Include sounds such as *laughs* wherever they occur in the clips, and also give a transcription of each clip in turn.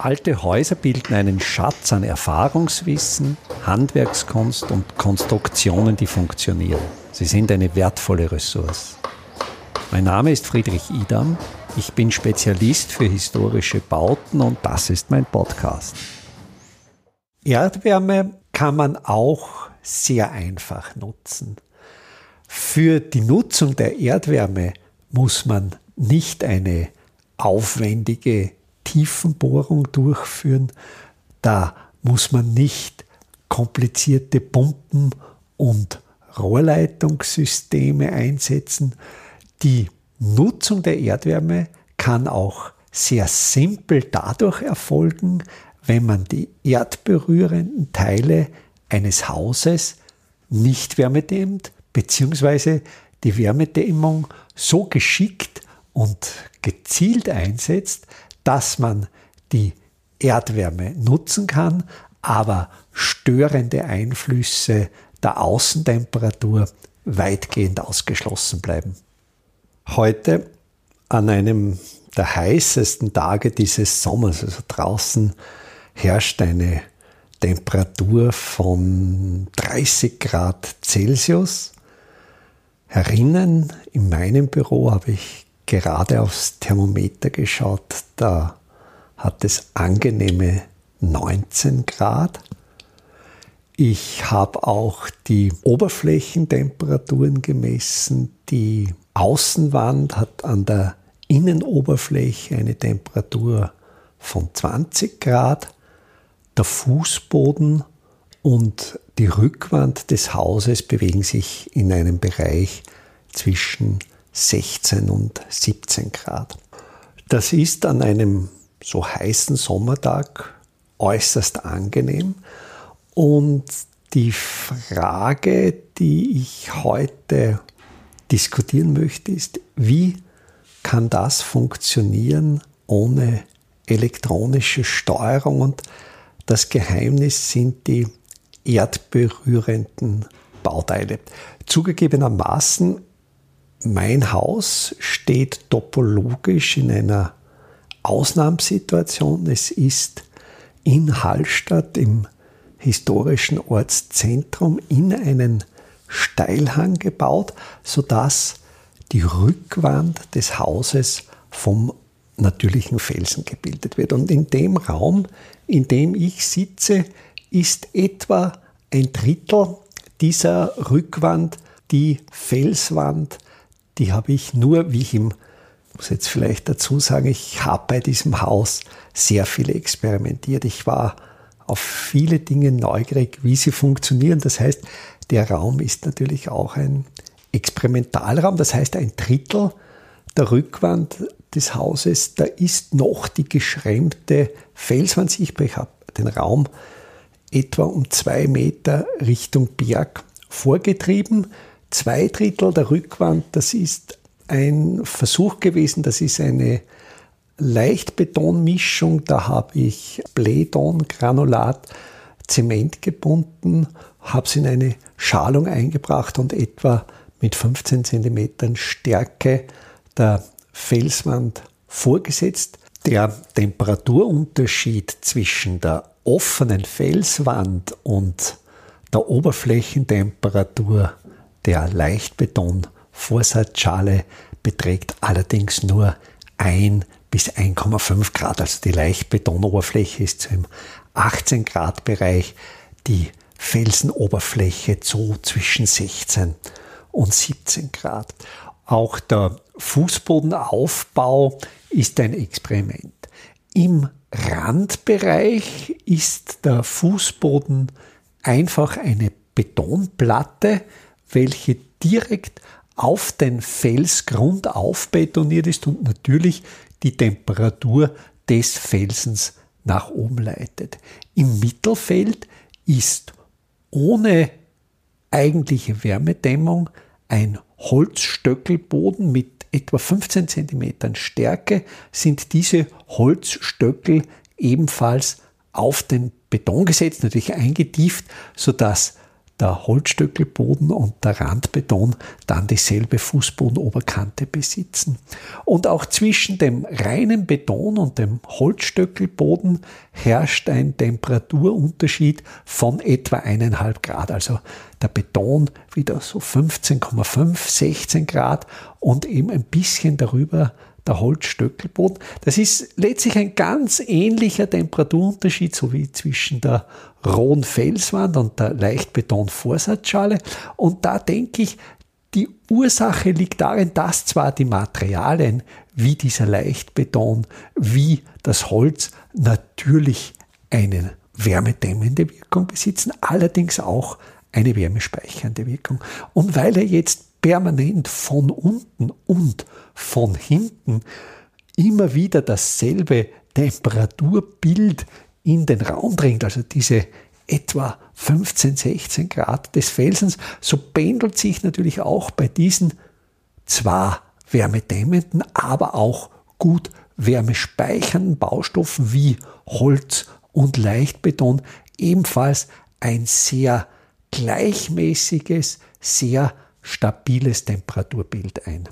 Alte Häuser bilden einen Schatz an Erfahrungswissen, Handwerkskunst und Konstruktionen, die funktionieren. Sie sind eine wertvolle Ressource. Mein Name ist Friedrich Idam. Ich bin Spezialist für historische Bauten und das ist mein Podcast. Erdwärme kann man auch sehr einfach nutzen. Für die Nutzung der Erdwärme muss man nicht eine aufwendige Tiefenbohrung durchführen. Da muss man nicht komplizierte Pumpen und Rohrleitungssysteme einsetzen. Die Nutzung der Erdwärme kann auch sehr simpel dadurch erfolgen, wenn man die erdberührenden Teile eines Hauses nicht wärmedämmt, beziehungsweise die Wärmedämmung so geschickt und gezielt einsetzt, dass man die Erdwärme nutzen kann, aber störende Einflüsse der Außentemperatur weitgehend ausgeschlossen bleiben. Heute an einem der heißesten Tage dieses Sommers, also draußen herrscht eine Temperatur von 30 Grad Celsius. Herinnen in meinem Büro habe ich gerade aufs Thermometer geschaut, da hat es angenehme 19 Grad. Ich habe auch die Oberflächentemperaturen gemessen. Die Außenwand hat an der Innenoberfläche eine Temperatur von 20 Grad. Der Fußboden und die Rückwand des Hauses bewegen sich in einem Bereich zwischen 16 und 17 Grad. Das ist an einem so heißen Sommertag äußerst angenehm. Und die Frage, die ich heute diskutieren möchte, ist, wie kann das funktionieren ohne elektronische Steuerung? Und das Geheimnis sind die erdberührenden Bauteile. Zugegebenermaßen mein Haus steht topologisch in einer Ausnahmesituation. Es ist in Hallstatt im historischen Ortszentrum in einen Steilhang gebaut, sodass die Rückwand des Hauses vom natürlichen Felsen gebildet wird. Und in dem Raum, in dem ich sitze, ist etwa ein Drittel dieser Rückwand die Felswand die habe ich nur, wie ich im, muss jetzt vielleicht dazu sagen, ich habe bei diesem Haus sehr viel experimentiert. Ich war auf viele Dinge neugierig, wie sie funktionieren. Das heißt, der Raum ist natürlich auch ein Experimentalraum. Das heißt, ein Drittel der Rückwand des Hauses, da ist noch die geschrämte Felswand sichtbar. Ich habe den Raum etwa um zwei Meter Richtung Berg vorgetrieben. Zwei Drittel der Rückwand, das ist ein Versuch gewesen, das ist eine Leichtbetonmischung, da habe ich Bledon-Granulat Zement gebunden, habe es in eine Schalung eingebracht und etwa mit 15 cm Stärke der Felswand vorgesetzt. Der Temperaturunterschied zwischen der offenen Felswand und der Oberflächentemperatur der Leichtbeton-Vorsatzschale beträgt allerdings nur 1 bis 1,5 Grad. Also die Leichtbetonoberfläche ist so im 18 Grad Bereich, die Felsenoberfläche so zwischen 16 und 17 Grad. Auch der Fußbodenaufbau ist ein Experiment. Im Randbereich ist der Fußboden einfach eine Betonplatte, welche direkt auf den Felsgrund aufbetoniert ist und natürlich die Temperatur des Felsens nach oben leitet. Im Mittelfeld ist ohne eigentliche Wärmedämmung ein Holzstöckelboden mit etwa 15 cm Stärke sind diese Holzstöckel ebenfalls auf den Beton gesetzt, natürlich eingetieft, sodass der Holzstöckelboden und der Randbeton dann dieselbe Fußbodenoberkante besitzen. Und auch zwischen dem reinen Beton und dem Holzstöckelboden herrscht ein Temperaturunterschied von etwa eineinhalb Grad. Also der Beton wieder so 15,5, 16 Grad und eben ein bisschen darüber der Holzstöckelboden. Das ist letztlich ein ganz ähnlicher Temperaturunterschied, so wie zwischen der rohen Felswand und der Leichtbeton-Vorsatzschale. Und da denke ich, die Ursache liegt darin, dass zwar die Materialien wie dieser Leichtbeton, wie das Holz natürlich eine wärmedämmende Wirkung besitzen, allerdings auch eine wärmespeichernde Wirkung. Und weil er jetzt permanent von unten und von hinten immer wieder dasselbe Temperaturbild in den Raum dringt, also diese etwa 15, 16 Grad des Felsens, so pendelt sich natürlich auch bei diesen zwar wärmedämmenden, aber auch gut wärmespeichernden Baustoffen wie Holz und Leichtbeton ebenfalls ein sehr gleichmäßiges, sehr stabiles Temperaturbild ein.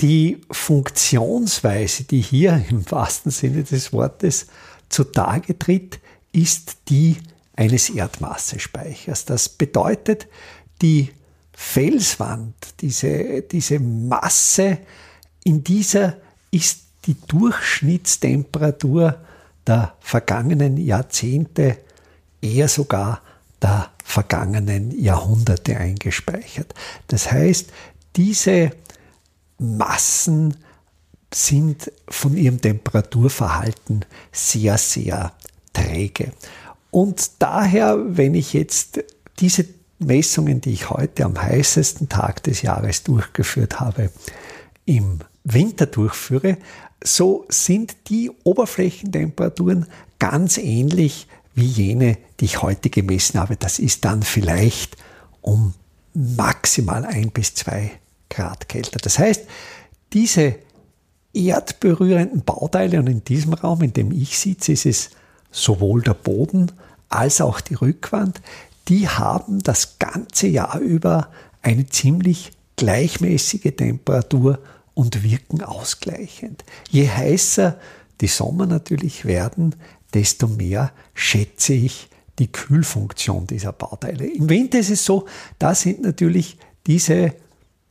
Die Funktionsweise, die hier im wahrsten Sinne des Wortes zutage tritt, ist die eines Erdmassespeichers. Das bedeutet, die Felswand, diese, diese Masse, in dieser ist die Durchschnittstemperatur der vergangenen Jahrzehnte, eher sogar der vergangenen Jahrhunderte eingespeichert. Das heißt, diese Massen sind von ihrem Temperaturverhalten sehr, sehr träge. Und daher, wenn ich jetzt diese Messungen, die ich heute am heißesten Tag des Jahres durchgeführt habe, im Winter durchführe, so sind die Oberflächentemperaturen ganz ähnlich wie jene, die ich heute gemessen habe. Das ist dann vielleicht um maximal ein bis zwei Grad kälter. Das heißt, diese erdberührenden Bauteile und in diesem Raum, in dem ich sitze, ist es sowohl der Boden als auch die Rückwand, die haben das ganze Jahr über eine ziemlich gleichmäßige Temperatur und wirken ausgleichend. Je heißer die Sommer natürlich werden, desto mehr schätze ich die Kühlfunktion dieser Bauteile. Im Winter ist es so, da sind natürlich diese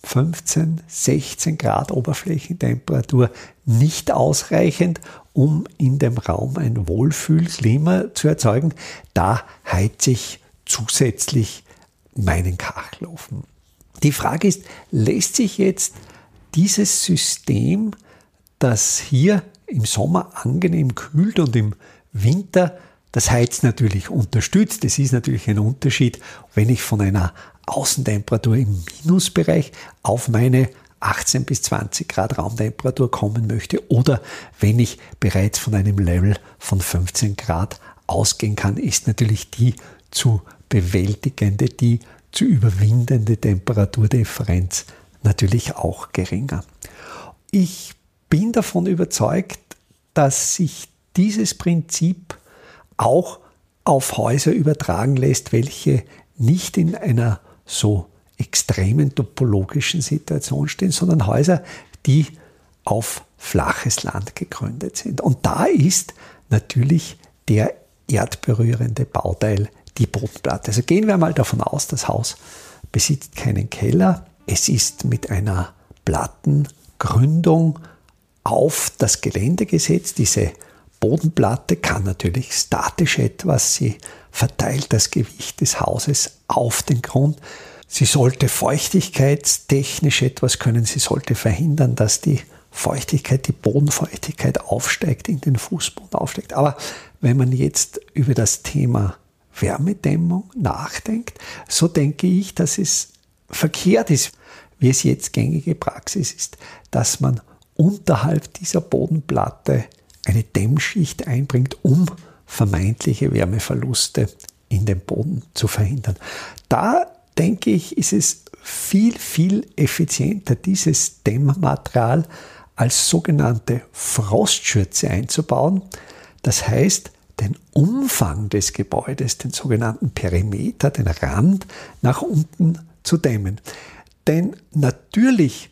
15, 16 Grad Oberflächentemperatur nicht ausreichend, um in dem Raum ein Wohlfühlklima zu erzeugen. Da heize ich zusätzlich meinen Kachelofen. Die Frage ist, lässt sich jetzt dieses System, das hier im Sommer angenehm kühlt und im Winter das Heiz natürlich unterstützt. Es ist natürlich ein Unterschied, wenn ich von einer Außentemperatur im Minusbereich auf meine 18 bis 20 Grad Raumtemperatur kommen möchte oder wenn ich bereits von einem Level von 15 Grad ausgehen kann, ist natürlich die zu bewältigende, die zu überwindende Temperaturdifferenz natürlich auch geringer. Ich bin davon überzeugt, dass sich dieses Prinzip auch auf Häuser übertragen lässt, welche nicht in einer so extremen topologischen Situation stehen, sondern Häuser, die auf flaches Land gegründet sind. Und da ist natürlich der erdberührende Bauteil die Bodenplatte. Also gehen wir mal davon aus, das Haus besitzt keinen Keller. Es ist mit einer Plattengründung auf das Gelände gesetzt. Diese Bodenplatte kann natürlich statisch etwas. Sie verteilt das Gewicht des Hauses auf den Grund. Sie sollte feuchtigkeitstechnisch etwas können. Sie sollte verhindern, dass die Feuchtigkeit, die Bodenfeuchtigkeit aufsteigt, in den Fußboden aufsteigt. Aber wenn man jetzt über das Thema Wärmedämmung nachdenkt, so denke ich, dass es verkehrt ist, wie es jetzt gängige Praxis ist, dass man unterhalb dieser Bodenplatte eine Dämmschicht einbringt, um vermeintliche Wärmeverluste in den Boden zu verhindern. Da denke ich, ist es viel, viel effizienter, dieses Dämmmaterial als sogenannte Frostschürze einzubauen. Das heißt, den Umfang des Gebäudes, den sogenannten Perimeter, den Rand nach unten zu dämmen. Denn natürlich,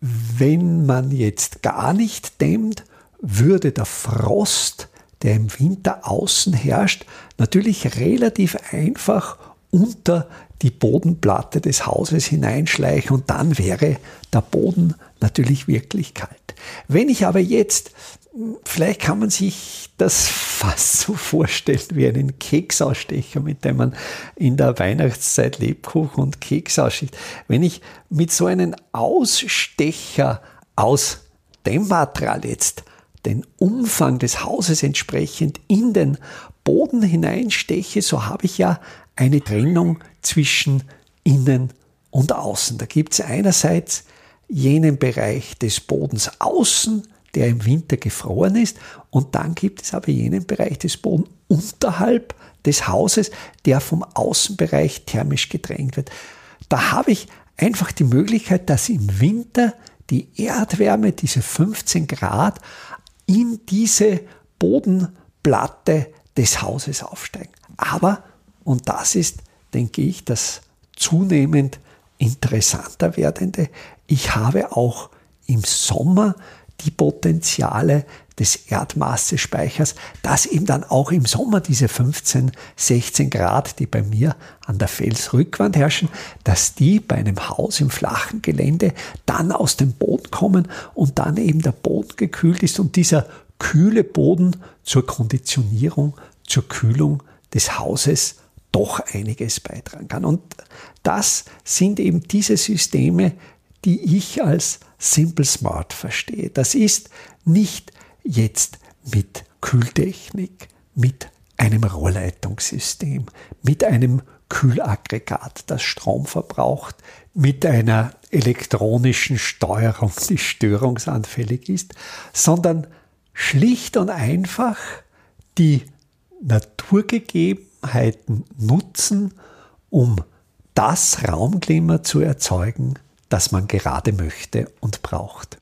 wenn man jetzt gar nicht dämmt, würde der Frost, der im Winter außen herrscht, natürlich relativ einfach unter die Bodenplatte des Hauses hineinschleichen und dann wäre der Boden natürlich wirklich kalt. Wenn ich aber jetzt, vielleicht kann man sich das *laughs* fast so vorstellen wie einen Keksausstecher, mit dem man in der Weihnachtszeit Lebkuchen und Keks ausschickt. Wenn ich mit so einem Ausstecher aus dem Material jetzt den Umfang des Hauses entsprechend in den Boden hineinsteche, so habe ich ja eine Trennung zwischen innen und außen. Da gibt es einerseits jenen Bereich des Bodens außen, der im Winter gefroren ist, und dann gibt es aber jenen Bereich des Bodens unterhalb des Hauses, der vom Außenbereich thermisch gedrängt wird. Da habe ich einfach die Möglichkeit, dass im Winter die Erdwärme, diese 15 Grad, in diese Bodenplatte des Hauses aufsteigen. Aber, und das ist, denke ich, das zunehmend interessanter werdende, ich habe auch im Sommer die Potenziale des Erdmassespeichers, dass eben dann auch im Sommer diese 15, 16 Grad, die bei mir an der Felsrückwand herrschen, dass die bei einem Haus im flachen Gelände dann aus dem Boden kommen und dann eben der Boden gekühlt ist und dieser kühle Boden zur Konditionierung, zur Kühlung des Hauses doch einiges beitragen kann. Und das sind eben diese Systeme, die ich als Simple Smart verstehe. Das ist nicht jetzt mit Kühltechnik, mit einem Rohrleitungssystem, mit einem Kühlaggregat, das Strom verbraucht, mit einer elektronischen Steuerung, die störungsanfällig ist, sondern schlicht und einfach die Naturgegebenheiten nutzen, um das Raumklima zu erzeugen, das man gerade möchte und braucht.